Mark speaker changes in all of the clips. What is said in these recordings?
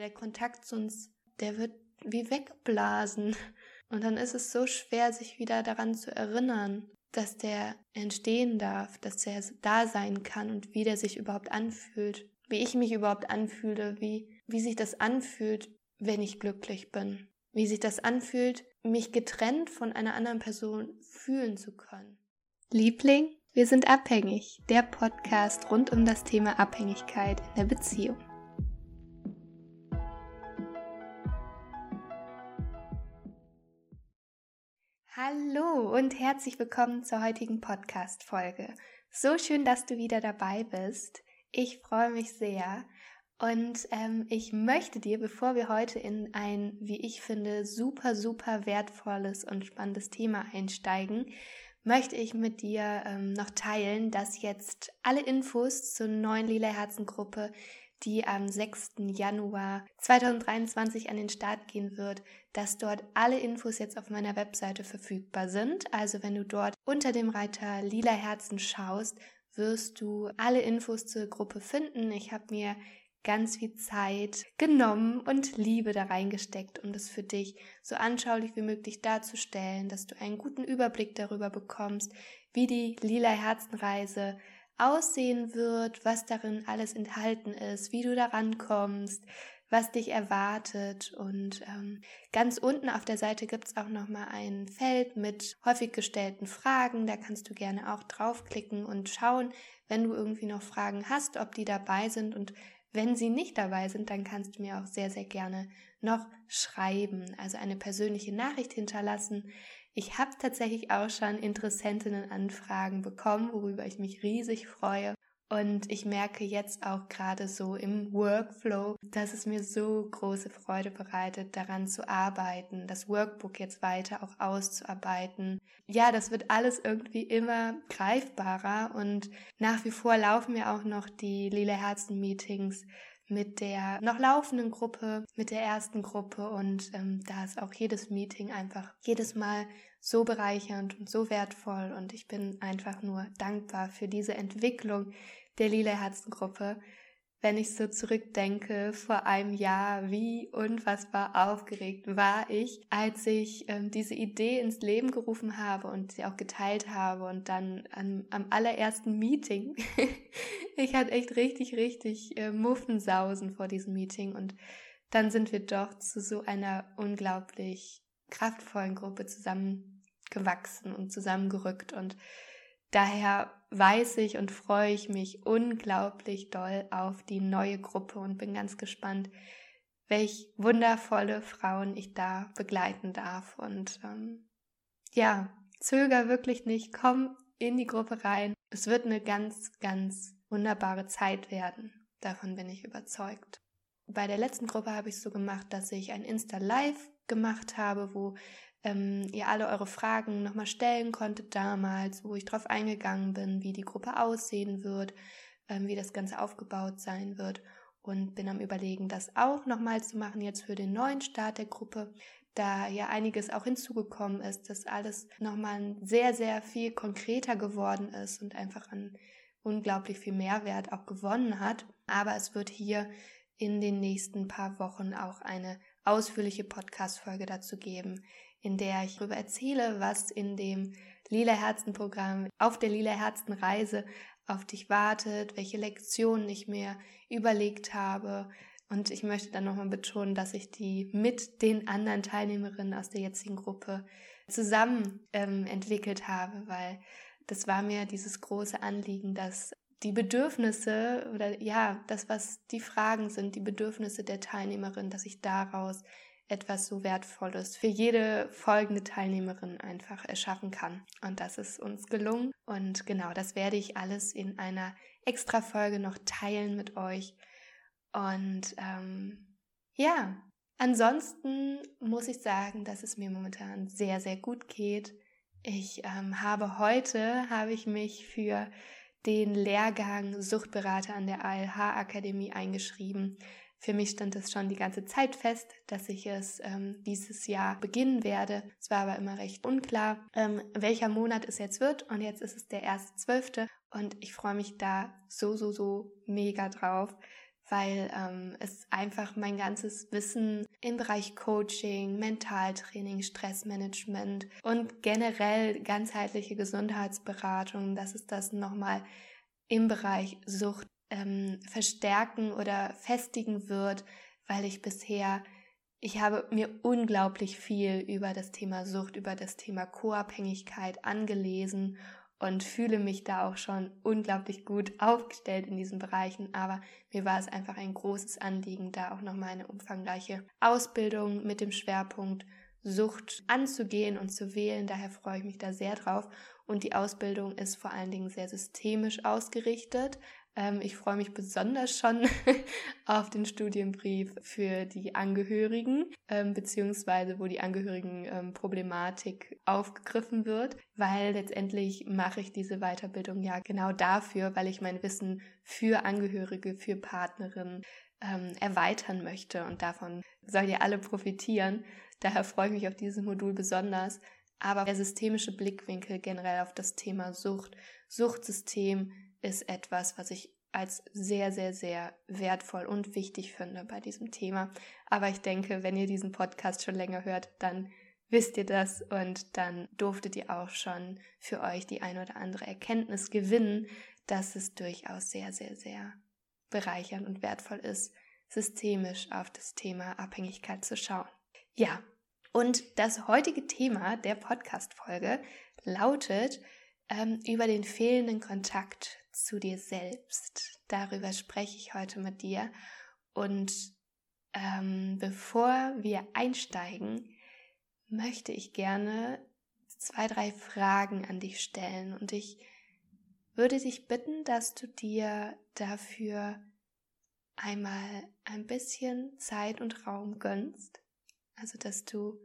Speaker 1: weil der Kontakt uns, der wird wie weggeblasen. Und dann ist es so schwer, sich wieder daran zu erinnern, dass der entstehen darf, dass der da sein kann und wie der sich überhaupt anfühlt, wie ich mich überhaupt anfühle, wie, wie sich das anfühlt, wenn ich glücklich bin, wie sich das anfühlt, mich getrennt von einer anderen Person fühlen zu können. Liebling, wir sind abhängig, der Podcast rund um das Thema Abhängigkeit in der Beziehung. Hallo und herzlich willkommen zur heutigen Podcast-Folge. So schön, dass du wieder dabei bist. Ich freue mich sehr und ähm, ich möchte dir, bevor wir heute in ein, wie ich finde, super, super wertvolles und spannendes Thema einsteigen, möchte ich mit dir ähm, noch teilen, dass jetzt alle Infos zur neuen Lila Herzen Gruppe die am 6. Januar 2023 an den Start gehen wird, dass dort alle Infos jetzt auf meiner Webseite verfügbar sind. Also wenn du dort unter dem Reiter Lila Herzen schaust, wirst du alle Infos zur Gruppe finden. Ich habe mir ganz viel Zeit genommen und Liebe da reingesteckt, um das für dich so anschaulich wie möglich darzustellen, dass du einen guten Überblick darüber bekommst, wie die Lila Herzenreise aussehen wird, was darin alles enthalten ist, wie du daran kommst, was dich erwartet. Und ähm, ganz unten auf der Seite gibt es auch nochmal ein Feld mit häufig gestellten Fragen. Da kannst du gerne auch draufklicken und schauen, wenn du irgendwie noch Fragen hast, ob die dabei sind. Und wenn sie nicht dabei sind, dann kannst du mir auch sehr, sehr gerne noch schreiben, also eine persönliche Nachricht hinterlassen. Ich habe tatsächlich auch schon Interessentinnen-Anfragen bekommen, worüber ich mich riesig freue. Und ich merke jetzt auch gerade so im Workflow, dass es mir so große Freude bereitet, daran zu arbeiten, das Workbook jetzt weiter auch auszuarbeiten. Ja, das wird alles irgendwie immer greifbarer und nach wie vor laufen mir auch noch die Lila Herzen Meetings mit der noch laufenden Gruppe, mit der ersten Gruppe und ähm, da ist auch jedes Meeting einfach jedes Mal so bereichernd und so wertvoll und ich bin einfach nur dankbar für diese Entwicklung der Lila Herzengruppe. Wenn ich so zurückdenke, vor einem Jahr, wie unfassbar aufgeregt war ich, als ich ähm, diese Idee ins Leben gerufen habe und sie auch geteilt habe und dann am, am allerersten Meeting. ich hatte echt richtig, richtig äh, Muffensausen vor diesem Meeting und dann sind wir doch zu so einer unglaublich kraftvollen Gruppe zusammengewachsen und zusammengerückt und daher weiß ich und freue ich mich unglaublich doll auf die neue Gruppe und bin ganz gespannt, welch wundervolle Frauen ich da begleiten darf. Und ähm, ja, zöger wirklich nicht, komm in die Gruppe rein. Es wird eine ganz, ganz wunderbare Zeit werden. Davon bin ich überzeugt. Bei der letzten Gruppe habe ich es so gemacht, dass ich ein Insta-Live gemacht habe, wo ähm, ihr alle eure Fragen nochmal stellen konntet damals, wo ich drauf eingegangen bin, wie die Gruppe aussehen wird, ähm, wie das Ganze aufgebaut sein wird und bin am überlegen, das auch nochmal zu machen jetzt für den neuen Start der Gruppe, da ja einiges auch hinzugekommen ist, dass alles nochmal sehr, sehr viel konkreter geworden ist und einfach an unglaublich viel Mehrwert auch gewonnen hat. Aber es wird hier in den nächsten paar Wochen auch eine ausführliche Podcast-Folge dazu geben, in der ich darüber erzähle, was in dem Lila Herzen Programm auf der Lila Herzen Reise auf dich wartet, welche Lektionen ich mir überlegt habe. Und ich möchte dann nochmal betonen, dass ich die mit den anderen Teilnehmerinnen aus der jetzigen Gruppe zusammen ähm, entwickelt habe, weil das war mir dieses große Anliegen, dass die Bedürfnisse oder ja, das, was die Fragen sind, die Bedürfnisse der Teilnehmerin, dass ich daraus etwas so Wertvolles für jede folgende Teilnehmerin einfach erschaffen kann. Und das ist uns gelungen. Und genau, das werde ich alles in einer extra Folge noch teilen mit euch. Und ähm, ja, ansonsten muss ich sagen, dass es mir momentan sehr, sehr gut geht. Ich ähm, habe heute, habe ich mich für den Lehrgang Suchtberater an der ALH Akademie eingeschrieben. Für mich stand es schon die ganze Zeit fest, dass ich es ähm, dieses Jahr beginnen werde. Es war aber immer recht unklar, ähm, welcher Monat es jetzt wird. Und jetzt ist es der erste Zwölfte und ich freue mich da so, so, so mega drauf, weil ähm, es einfach mein ganzes Wissen im Bereich Coaching, Mentaltraining, Stressmanagement und generell ganzheitliche Gesundheitsberatung, dass es das nochmal im Bereich Sucht ähm, verstärken oder festigen wird, weil ich bisher ich habe mir unglaublich viel über das Thema Sucht, über das Thema Co-Abhängigkeit angelesen und fühle mich da auch schon unglaublich gut aufgestellt in diesen Bereichen. Aber mir war es einfach ein großes Anliegen, da auch nochmal eine umfangreiche Ausbildung mit dem Schwerpunkt Sucht anzugehen und zu wählen. Daher freue ich mich da sehr drauf. Und die Ausbildung ist vor allen Dingen sehr systemisch ausgerichtet. Ähm, ich freue mich besonders schon auf den Studienbrief für die Angehörigen, ähm, beziehungsweise wo die Angehörigen-Problematik ähm, aufgegriffen wird, weil letztendlich mache ich diese Weiterbildung ja genau dafür, weil ich mein Wissen für Angehörige, für Partnerinnen ähm, erweitern möchte und davon sollt ihr alle profitieren. Daher freue ich mich auf dieses Modul besonders. Aber der systemische Blickwinkel generell auf das Thema Sucht, Suchtsystem, ist etwas, was ich als sehr, sehr, sehr wertvoll und wichtig finde bei diesem Thema. Aber ich denke, wenn ihr diesen Podcast schon länger hört, dann wisst ihr das und dann durftet ihr auch schon für euch die ein oder andere Erkenntnis gewinnen, dass es durchaus sehr, sehr, sehr bereichernd und wertvoll ist, systemisch auf das Thema Abhängigkeit zu schauen. Ja, und das heutige Thema der Podcast-Folge lautet ähm, über den fehlenden Kontakt zu dir selbst. Darüber spreche ich heute mit dir. Und ähm, bevor wir einsteigen, möchte ich gerne zwei, drei Fragen an dich stellen. Und ich würde dich bitten, dass du dir dafür einmal ein bisschen Zeit und Raum gönnst. Also, dass du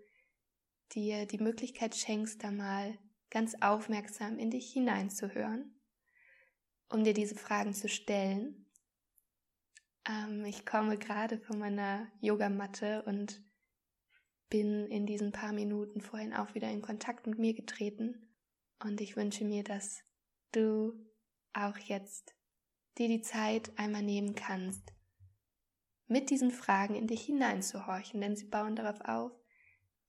Speaker 1: dir die Möglichkeit schenkst, da mal ganz aufmerksam in dich hineinzuhören um dir diese Fragen zu stellen. Ähm, ich komme gerade von meiner Yogamatte und bin in diesen paar Minuten vorhin auch wieder in Kontakt mit mir getreten. Und ich wünsche mir, dass du auch jetzt dir die Zeit einmal nehmen kannst, mit diesen Fragen in dich hineinzuhorchen, denn sie bauen darauf auf,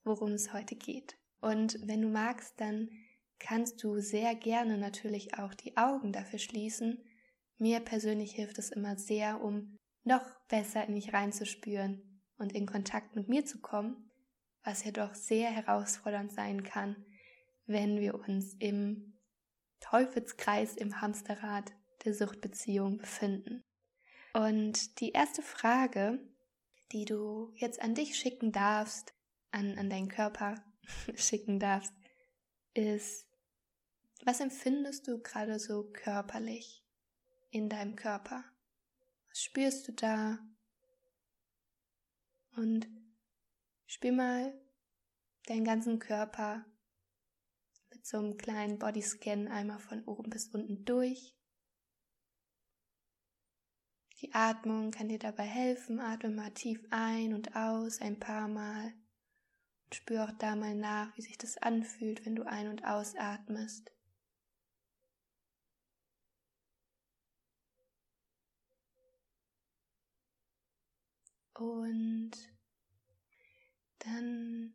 Speaker 1: worum es heute geht. Und wenn du magst, dann kannst du sehr gerne natürlich auch die Augen dafür schließen. Mir persönlich hilft es immer sehr, um noch besser in mich reinzuspüren und in Kontakt mit mir zu kommen, was ja doch sehr herausfordernd sein kann, wenn wir uns im Teufelskreis, im Hamsterrad der Suchtbeziehung befinden. Und die erste Frage, die du jetzt an dich schicken darfst, an, an deinen Körper schicken darfst, ist, was empfindest du gerade so körperlich in deinem Körper? Was spürst du da? Und spür mal deinen ganzen Körper mit so einem kleinen Bodyscan einmal von oben bis unten durch. Die Atmung kann dir dabei helfen. Atme mal tief ein und aus ein paar Mal. Und spür auch da mal nach, wie sich das anfühlt, wenn du ein- und ausatmest. Und dann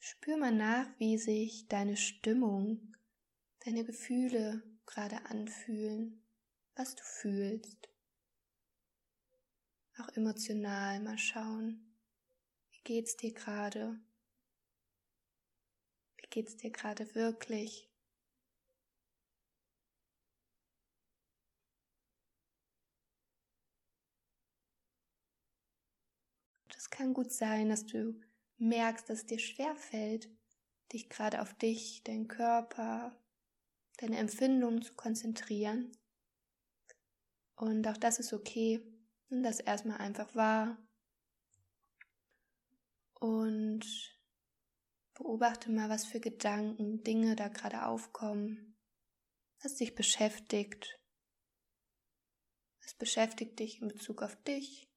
Speaker 1: spür mal nach, wie sich deine Stimmung, deine Gefühle gerade anfühlen, was du fühlst. Auch emotional mal schauen, wie geht's dir gerade? Wie geht's dir gerade wirklich? Kann gut sein, dass du merkst, dass es dir schwer fällt, dich gerade auf dich, deinen Körper, deine Empfindungen zu konzentrieren. Und auch das ist okay. Nimm das erstmal einfach wahr. Und beobachte mal, was für Gedanken, Dinge da gerade aufkommen, was dich beschäftigt. Was beschäftigt dich in Bezug auf dich?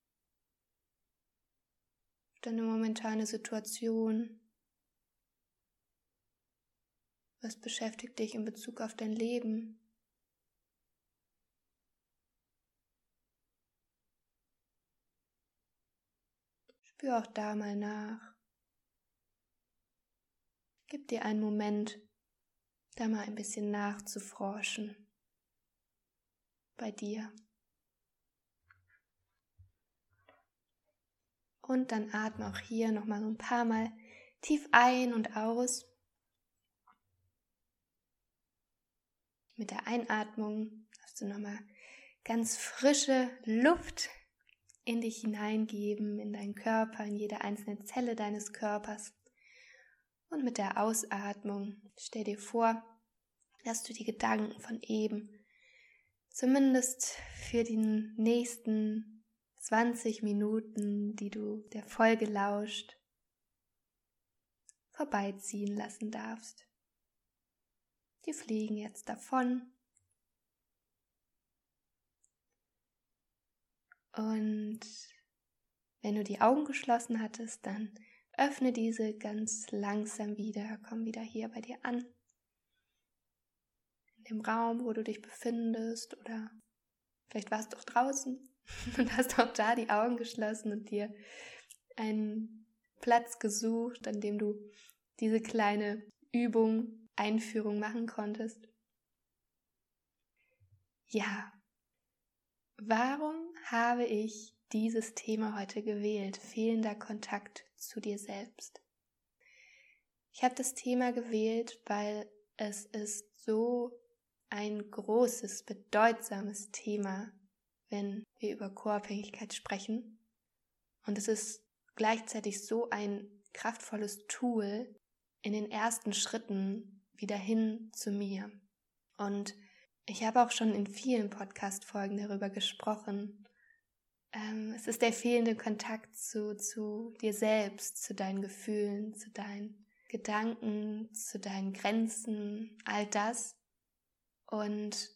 Speaker 1: Deine momentane Situation? Was beschäftigt dich in Bezug auf dein Leben? Spür auch da mal nach. Gib dir einen Moment, da mal ein bisschen nachzuforschen bei dir. Und dann atme auch hier nochmal so ein paar Mal tief ein und aus. Mit der Einatmung darfst du nochmal ganz frische Luft in dich hineingeben, in deinen Körper, in jede einzelne Zelle deines Körpers. Und mit der Ausatmung stell dir vor, dass du die Gedanken von eben zumindest für die nächsten 20 Minuten, die du der Folge lauscht, vorbeiziehen lassen darfst. Die fliegen jetzt davon. Und wenn du die Augen geschlossen hattest, dann öffne diese ganz langsam wieder, komm wieder hier bei dir an dem Raum, wo du dich befindest oder vielleicht warst du auch draußen und hast auch da die Augen geschlossen und dir einen Platz gesucht, an dem du diese kleine Übung, Einführung machen konntest. Ja, warum habe ich dieses Thema heute gewählt? Fehlender Kontakt zu dir selbst. Ich habe das Thema gewählt, weil es ist so ein großes, bedeutsames Thema, wenn wir über Co-Abhängigkeit sprechen. Und es ist gleichzeitig so ein kraftvolles Tool in den ersten Schritten wieder hin zu mir. Und ich habe auch schon in vielen Podcast-Folgen darüber gesprochen. Ähm, es ist der fehlende Kontakt zu, zu dir selbst, zu deinen Gefühlen, zu deinen Gedanken, zu deinen Grenzen, all das, und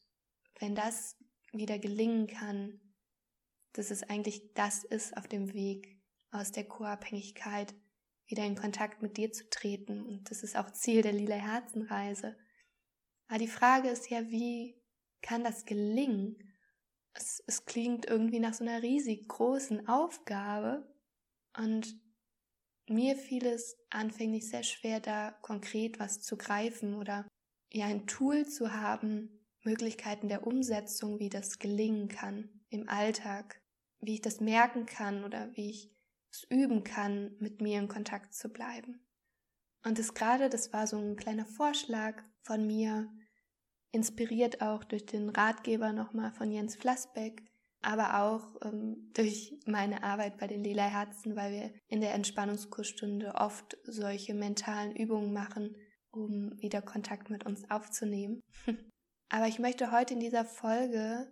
Speaker 1: wenn das wieder gelingen kann, dass es eigentlich das ist auf dem Weg aus der Co-Abhängigkeit, wieder in Kontakt mit dir zu treten. Und das ist auch Ziel der Lila Herzenreise. Aber die Frage ist ja, wie kann das gelingen? Es, es klingt irgendwie nach so einer riesig großen Aufgabe. Und mir fiel es anfänglich sehr schwer, da konkret was zu greifen oder ja ein Tool zu haben, Möglichkeiten der Umsetzung, wie das gelingen kann im Alltag, wie ich das merken kann oder wie ich es üben kann, mit mir in Kontakt zu bleiben. Und das gerade, das war so ein kleiner Vorschlag von mir, inspiriert auch durch den Ratgeber nochmal von Jens Flassbeck, aber auch ähm, durch meine Arbeit bei den Lila Herzen, weil wir in der Entspannungskursstunde oft solche mentalen Übungen machen, um wieder Kontakt mit uns aufzunehmen. Aber ich möchte heute in dieser Folge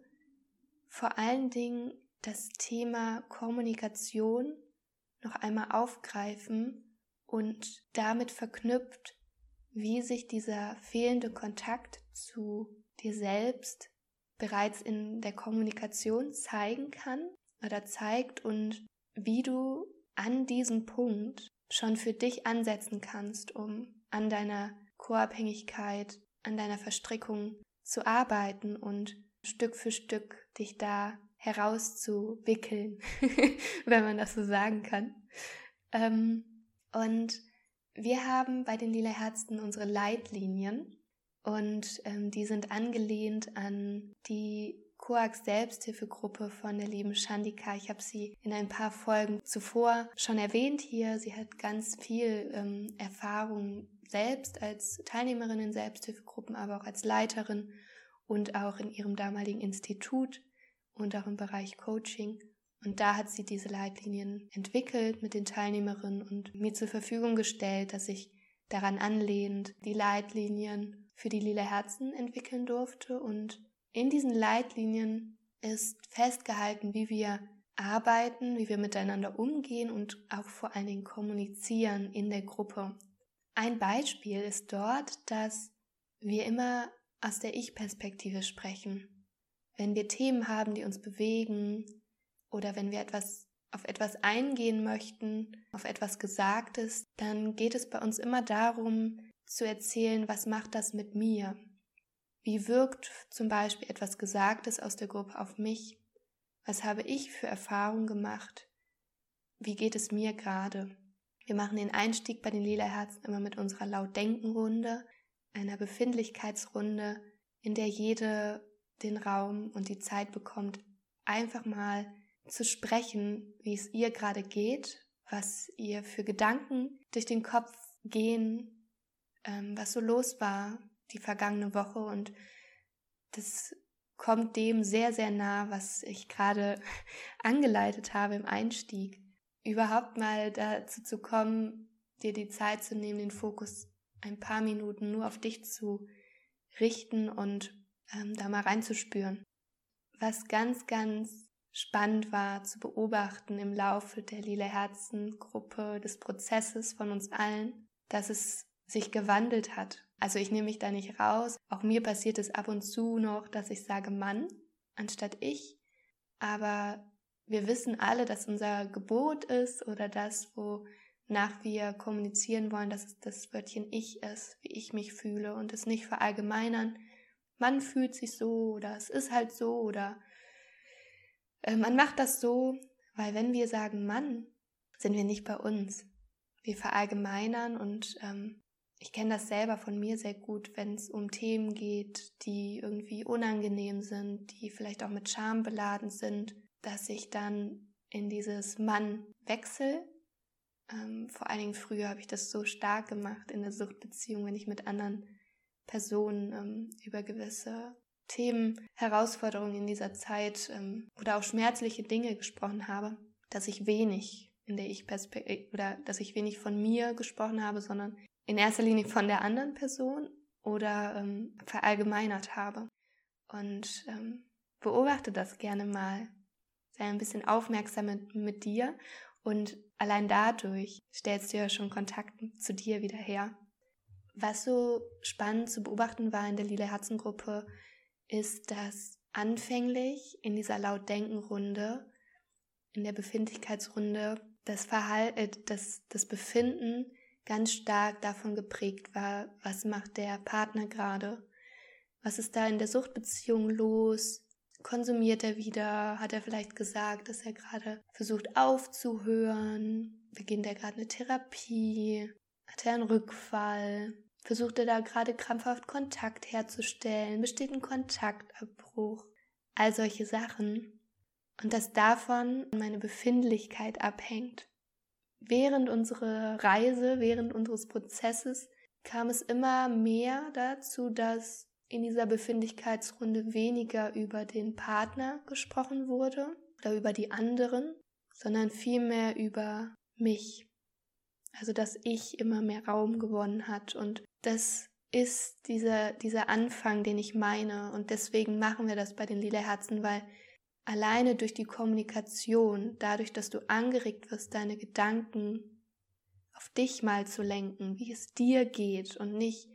Speaker 1: vor allen Dingen das Thema Kommunikation noch einmal aufgreifen und damit verknüpft, wie sich dieser fehlende Kontakt zu dir selbst bereits in der Kommunikation zeigen kann oder zeigt und wie du an diesem Punkt schon für dich ansetzen kannst, um an deiner Co-Abhängigkeit, an deiner Verstrickung zu arbeiten und Stück für Stück dich da herauszuwickeln, wenn man das so sagen kann. Ähm, und wir haben bei den Lila Herzen unsere Leitlinien und ähm, die sind angelehnt an die Coax Selbsthilfegruppe von der lieben Shandika. Ich habe sie in ein paar Folgen zuvor schon erwähnt hier. Sie hat ganz viel ähm, Erfahrung selbst als Teilnehmerin in Selbsthilfegruppen, aber auch als Leiterin und auch in ihrem damaligen Institut und auch im Bereich Coaching. Und da hat sie diese Leitlinien entwickelt mit den Teilnehmerinnen und mir zur Verfügung gestellt, dass ich daran anlehnend die Leitlinien für die lila Herzen entwickeln durfte. Und in diesen Leitlinien ist festgehalten, wie wir arbeiten, wie wir miteinander umgehen und auch vor allen Dingen kommunizieren in der Gruppe. Ein Beispiel ist dort, dass wir immer aus der Ich-Perspektive sprechen. Wenn wir Themen haben, die uns bewegen oder wenn wir etwas auf etwas eingehen möchten, auf etwas Gesagtes, dann geht es bei uns immer darum zu erzählen, was macht das mit mir? Wie wirkt zum Beispiel etwas Gesagtes aus der Gruppe auf mich? Was habe ich für Erfahrungen gemacht? wie geht es mir gerade? Wir machen den Einstieg bei den Lila Herzen immer mit unserer Laut-Denken-Runde, einer Befindlichkeitsrunde, in der jede den Raum und die Zeit bekommt, einfach mal zu sprechen, wie es ihr gerade geht, was ihr für Gedanken durch den Kopf gehen, ähm, was so los war die vergangene Woche und das kommt dem sehr, sehr nah, was ich gerade angeleitet habe im Einstieg. Überhaupt mal dazu zu kommen, dir die Zeit zu nehmen, den Fokus ein paar Minuten nur auf dich zu richten und ähm, da mal reinzuspüren. Was ganz, ganz spannend war zu beobachten im Laufe der Lila Herzen Gruppe des Prozesses von uns allen, dass es sich gewandelt hat. Also ich nehme mich da nicht raus. Auch mir passiert es ab und zu noch, dass ich sage Mann anstatt ich. Aber wir wissen alle, dass unser Gebot ist oder das, wonach wir kommunizieren wollen, dass es das Wörtchen ich ist, wie ich mich fühle und es nicht verallgemeinern. Man fühlt sich so oder es ist halt so oder äh, man macht das so, weil wenn wir sagen Mann, sind wir nicht bei uns. Wir verallgemeinern und ähm, ich kenne das selber von mir sehr gut, wenn es um Themen geht, die irgendwie unangenehm sind, die vielleicht auch mit Scham beladen sind, dass ich dann in dieses Mann wechsle. Ähm, vor allen Dingen früher habe ich das so stark gemacht in der Suchtbeziehung, wenn ich mit anderen Personen ähm, über gewisse Themen, Herausforderungen in dieser Zeit ähm, oder auch schmerzliche Dinge gesprochen habe, dass ich wenig in der Ich-Perspektive oder dass ich wenig von mir gesprochen habe, sondern in erster Linie von der anderen Person oder ähm, verallgemeinert habe. Und ähm, beobachte das gerne mal. Sei ein bisschen aufmerksam mit, mit dir und allein dadurch stellst du ja schon Kontakt zu dir wieder her. Was so spannend zu beobachten war in der Lila Herzengruppe, ist, dass anfänglich in dieser Laut-Denken-Runde, in der Befindlichkeitsrunde, das Verhalten, äh, das, das Befinden ganz stark davon geprägt war, was macht der Partner gerade? Was ist da in der Suchtbeziehung los? Konsumiert er wieder? Hat er vielleicht gesagt, dass er gerade versucht aufzuhören? Beginnt er gerade eine Therapie? Hat er einen Rückfall? Versucht er da gerade krampfhaft Kontakt herzustellen? Besteht ein Kontaktabbruch? All solche Sachen. Und dass davon meine Befindlichkeit abhängt. Während unserer Reise, während unseres Prozesses kam es immer mehr dazu, dass in dieser Befindlichkeitsrunde weniger über den Partner gesprochen wurde oder über die anderen, sondern vielmehr über mich. Also dass ich immer mehr Raum gewonnen hat und das ist dieser, dieser Anfang, den ich meine und deswegen machen wir das bei den Lila Herzen, weil alleine durch die Kommunikation, dadurch, dass du angeregt wirst, deine Gedanken auf dich mal zu lenken, wie es dir geht und nicht,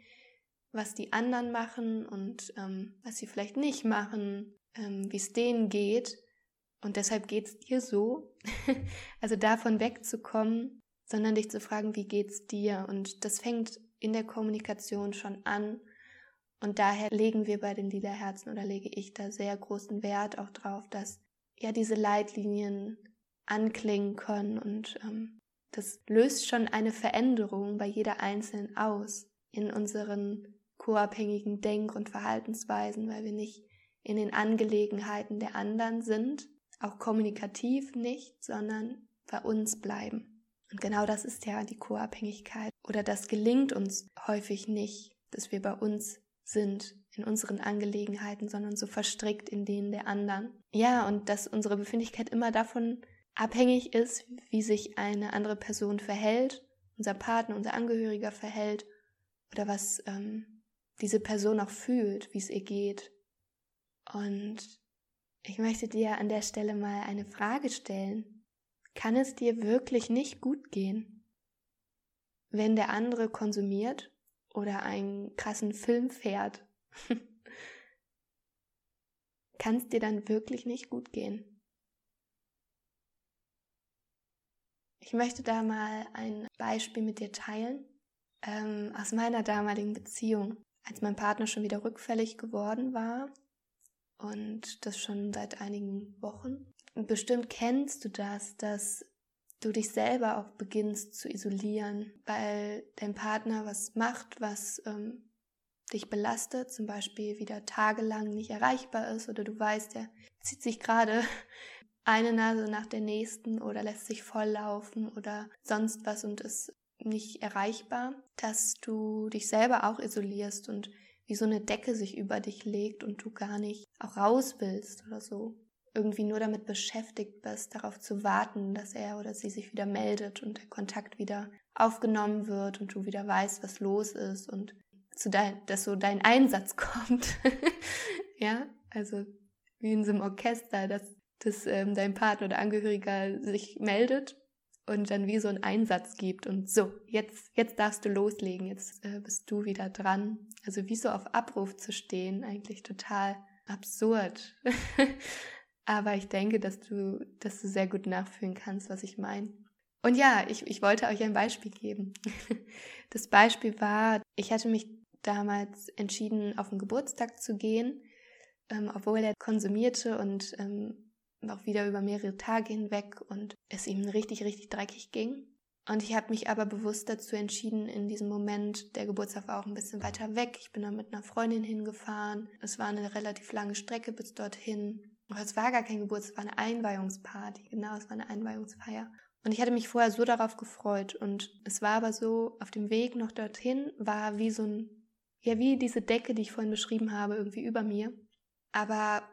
Speaker 1: was die anderen machen und ähm, was sie vielleicht nicht machen, ähm, wie es denen geht. Und deshalb geht es dir so. also davon wegzukommen, sondern dich zu fragen, wie geht's dir? Und das fängt in der Kommunikation schon an und daher legen wir bei den Lila Herzen oder lege ich da sehr großen Wert auch drauf, dass ja diese Leitlinien anklingen können und ähm, das löst schon eine Veränderung bei jeder Einzelnen aus in unseren co-abhängigen Denk- und Verhaltensweisen, weil wir nicht in den Angelegenheiten der anderen sind, auch kommunikativ nicht, sondern bei uns bleiben. Und genau das ist ja die Co-Abhängigkeit. Oder das gelingt uns häufig nicht, dass wir bei uns sind in unseren Angelegenheiten, sondern so verstrickt in denen der anderen. Ja, und dass unsere Befindlichkeit immer davon abhängig ist, wie sich eine andere Person verhält, unser Partner, unser Angehöriger verhält oder was ähm, diese Person auch fühlt, wie es ihr geht. Und ich möchte dir an der Stelle mal eine Frage stellen. Kann es dir wirklich nicht gut gehen, wenn der andere konsumiert oder einen krassen Film fährt, kann es dir dann wirklich nicht gut gehen. Ich möchte da mal ein Beispiel mit dir teilen ähm, aus meiner damaligen Beziehung, als mein Partner schon wieder rückfällig geworden war und das schon seit einigen Wochen. Und bestimmt kennst du das, dass du dich selber auch beginnst zu isolieren, weil dein Partner was macht, was ähm, dich belastet, zum Beispiel wieder tagelang nicht erreichbar ist oder du weißt, er zieht sich gerade eine Nase nach der nächsten oder lässt sich volllaufen oder sonst was und ist nicht erreichbar, dass du dich selber auch isolierst und wie so eine Decke sich über dich legt und du gar nicht auch raus willst oder so. Irgendwie nur damit beschäftigt bist, darauf zu warten, dass er oder sie sich wieder meldet und der Kontakt wieder aufgenommen wird und du wieder weißt, was los ist und zu dein, dass so dein Einsatz kommt. ja, also wie in so einem Orchester, dass, dass ähm, dein Partner oder Angehöriger sich meldet und dann wie so einen Einsatz gibt und so, jetzt, jetzt darfst du loslegen, jetzt äh, bist du wieder dran. Also wie so auf Abruf zu stehen, eigentlich total absurd. Aber ich denke, dass du, dass du sehr gut nachfühlen kannst, was ich meine. Und ja, ich, ich wollte euch ein Beispiel geben. Das Beispiel war, ich hatte mich damals entschieden, auf den Geburtstag zu gehen, ähm, obwohl er konsumierte und ähm, auch wieder über mehrere Tage hinweg und es ihm richtig, richtig dreckig ging. Und ich habe mich aber bewusst dazu entschieden, in diesem Moment, der Geburtstag war auch ein bisschen weiter weg. Ich bin da mit einer Freundin hingefahren. Es war eine relativ lange Strecke bis dorthin. Aber es war gar kein Geburtstag, es war eine Einweihungsparty. Genau, es war eine Einweihungsfeier. Und ich hatte mich vorher so darauf gefreut. Und es war aber so, auf dem Weg noch dorthin war wie so ein, ja, wie diese Decke, die ich vorhin beschrieben habe, irgendwie über mir. Aber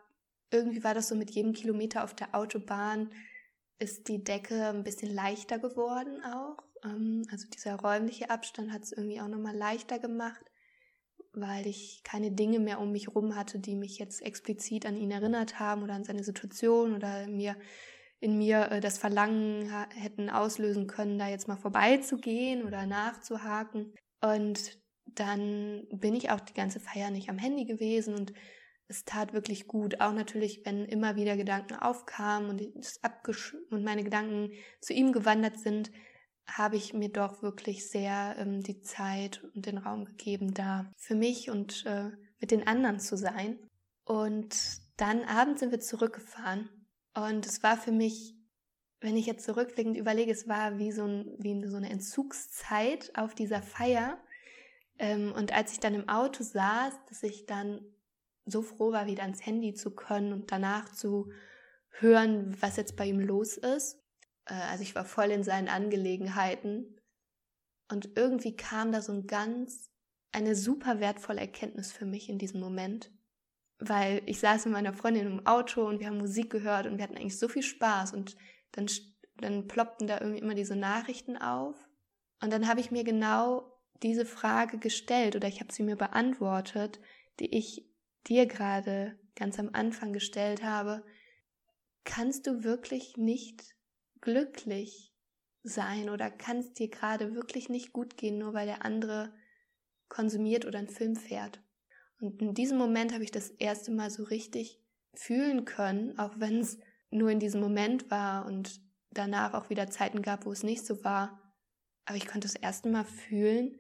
Speaker 1: irgendwie war das so mit jedem Kilometer auf der Autobahn ist die Decke ein bisschen leichter geworden auch. Ähm, also dieser räumliche Abstand hat es irgendwie auch nochmal leichter gemacht, weil ich keine Dinge mehr um mich rum hatte, die mich jetzt explizit an ihn erinnert haben oder an seine Situation oder mir in mir äh, das Verlangen hätten auslösen können, da jetzt mal vorbeizugehen oder nachzuhaken. Und dann bin ich auch die ganze Feier nicht am Handy gewesen und es tat wirklich gut. Auch natürlich, wenn immer wieder Gedanken aufkamen und, und meine Gedanken zu ihm gewandert sind, habe ich mir doch wirklich sehr ähm, die Zeit und den Raum gegeben, da für mich und äh, mit den anderen zu sein. Und dann abends sind wir zurückgefahren. Und es war für mich, wenn ich jetzt zurückblickend überlege, es war wie so, ein, wie so eine Entzugszeit auf dieser Feier. Ähm, und als ich dann im Auto saß, dass ich dann so froh war, wieder ans Handy zu können und danach zu hören, was jetzt bei ihm los ist. Äh, also ich war voll in seinen Angelegenheiten. Und irgendwie kam da so ein ganz, eine super wertvolle Erkenntnis für mich in diesem Moment. Weil ich saß mit meiner Freundin im Auto und wir haben Musik gehört und wir hatten eigentlich so viel Spaß und dann, dann ploppten da irgendwie immer diese Nachrichten auf. Und dann habe ich mir genau diese Frage gestellt oder ich habe sie mir beantwortet, die ich dir gerade ganz am Anfang gestellt habe, kannst du wirklich nicht glücklich sein oder kann es dir gerade wirklich nicht gut gehen, nur weil der andere konsumiert oder einen Film fährt. Und in diesem Moment habe ich das erste Mal so richtig fühlen können, auch wenn es nur in diesem Moment war und danach auch wieder Zeiten gab, wo es nicht so war. Aber ich konnte das erste Mal fühlen,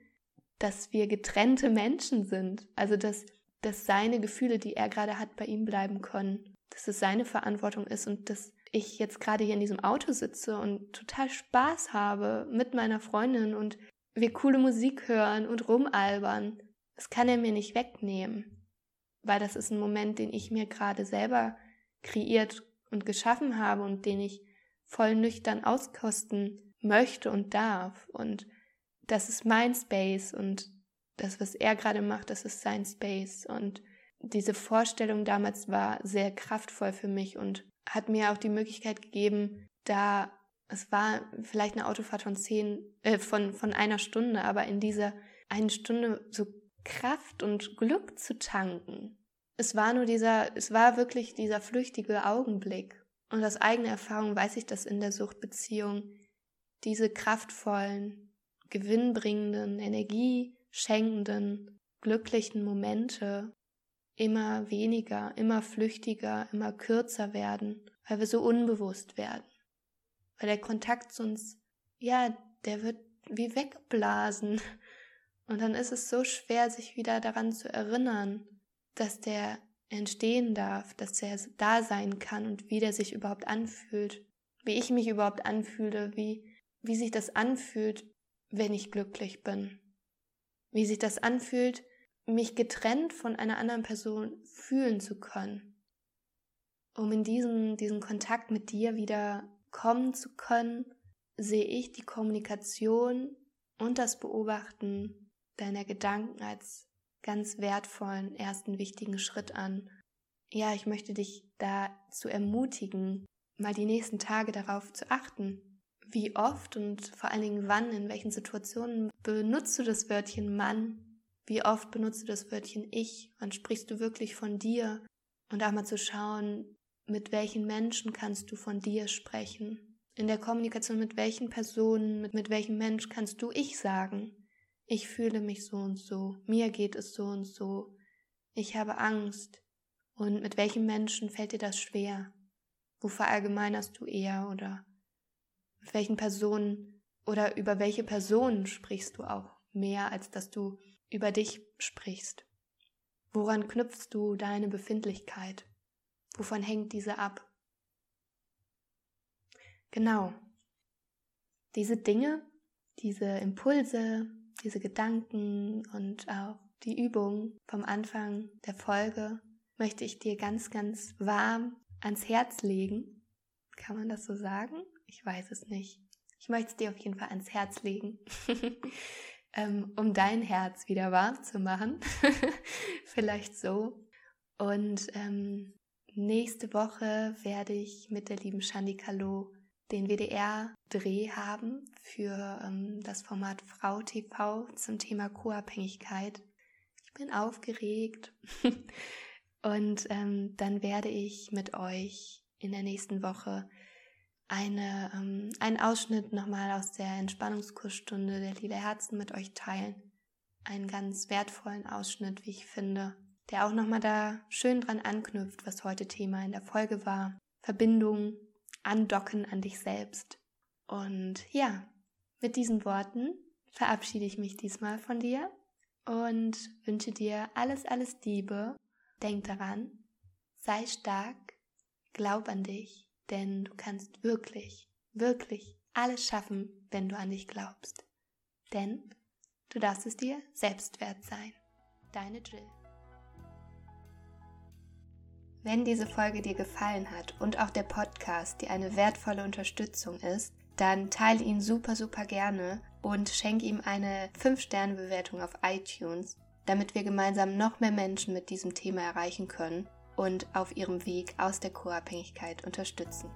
Speaker 1: dass wir getrennte Menschen sind. Also dass dass seine Gefühle, die er gerade hat, bei ihm bleiben können. Dass es seine Verantwortung ist und dass ich jetzt gerade hier in diesem Auto sitze und total Spaß habe mit meiner Freundin und wir coole Musik hören und rumalbern. Das kann er mir nicht wegnehmen, weil das ist ein Moment, den ich mir gerade selber kreiert und geschaffen habe und den ich voll nüchtern auskosten möchte und darf. Und das ist mein Space und das, was er gerade macht, das ist sein Space. Und diese Vorstellung damals war sehr kraftvoll für mich und hat mir auch die Möglichkeit gegeben, da es war vielleicht eine Autofahrt von zehn, äh, von, von einer Stunde, aber in dieser einen Stunde so Kraft und Glück zu tanken. Es war nur dieser, es war wirklich dieser flüchtige Augenblick. Und aus eigener Erfahrung weiß ich, dass in der Suchtbeziehung diese kraftvollen, gewinnbringenden, Energie schenkenden, glücklichen Momente immer weniger, immer flüchtiger, immer kürzer werden, weil wir so unbewusst werden. Weil der Kontakt zu uns, ja, der wird wie weggeblasen. Und dann ist es so schwer, sich wieder daran zu erinnern, dass der entstehen darf, dass er da sein kann und wie der sich überhaupt anfühlt. wie ich mich überhaupt anfühle, wie, wie sich das anfühlt, wenn ich glücklich bin. Wie sich das anfühlt, mich getrennt von einer anderen Person fühlen zu können. Um in diesen, diesen Kontakt mit dir wieder kommen zu können, sehe ich die Kommunikation und das Beobachten deiner Gedanken als ganz wertvollen ersten wichtigen Schritt an. Ja, ich möchte dich dazu ermutigen, mal die nächsten Tage darauf zu achten, wie oft und vor allen Dingen wann, in welchen Situationen benutzt du das Wörtchen Mann, wie oft benutzt du das Wörtchen Ich, wann sprichst du wirklich von dir und auch mal zu schauen, mit welchen Menschen kannst du von dir sprechen. In der Kommunikation mit welchen Personen, mit, mit welchem Mensch kannst du Ich sagen. Ich fühle mich so und so, mir geht es so und so, ich habe Angst. Und mit welchem Menschen fällt dir das schwer? Wo verallgemeinerst du eher oder mit welchen Personen oder über welche Personen sprichst du auch mehr, als dass du über dich sprichst? Woran knüpfst du deine Befindlichkeit? Wovon hängt diese ab? Genau. Diese Dinge, diese Impulse, diese Gedanken und auch die Übung vom Anfang der Folge möchte ich dir ganz, ganz warm ans Herz legen. Kann man das so sagen? Ich weiß es nicht. Ich möchte es dir auf jeden Fall ans Herz legen, ähm, um dein Herz wieder warm zu machen. Vielleicht so. Und ähm, nächste Woche werde ich mit der lieben Shandi Kalo den WDR-Dreh haben für ähm, das Format Frau TV zum Thema Co-Abhängigkeit. Ich bin aufgeregt und ähm, dann werde ich mit euch in der nächsten Woche eine, ähm, einen Ausschnitt nochmal aus der Entspannungskursstunde der Lila Herzen mit euch teilen. Einen ganz wertvollen Ausschnitt, wie ich finde, der auch nochmal da schön dran anknüpft, was heute Thema in der Folge war. Verbindung, andocken an dich selbst. Und ja, mit diesen Worten verabschiede ich mich diesmal von dir und wünsche dir alles, alles Liebe. Denk daran, sei stark, glaub an dich, denn du kannst wirklich, wirklich alles schaffen, wenn du an dich glaubst. Denn du darfst es dir selbst wert sein. Deine Jill. Wenn diese Folge dir gefallen hat und auch der Podcast dir eine wertvolle Unterstützung ist, dann teile ihn super, super gerne und schenke ihm eine 5-Sterne-Bewertung auf iTunes, damit wir gemeinsam noch mehr Menschen mit diesem Thema erreichen können und auf ihrem Weg aus der Co-Abhängigkeit unterstützen.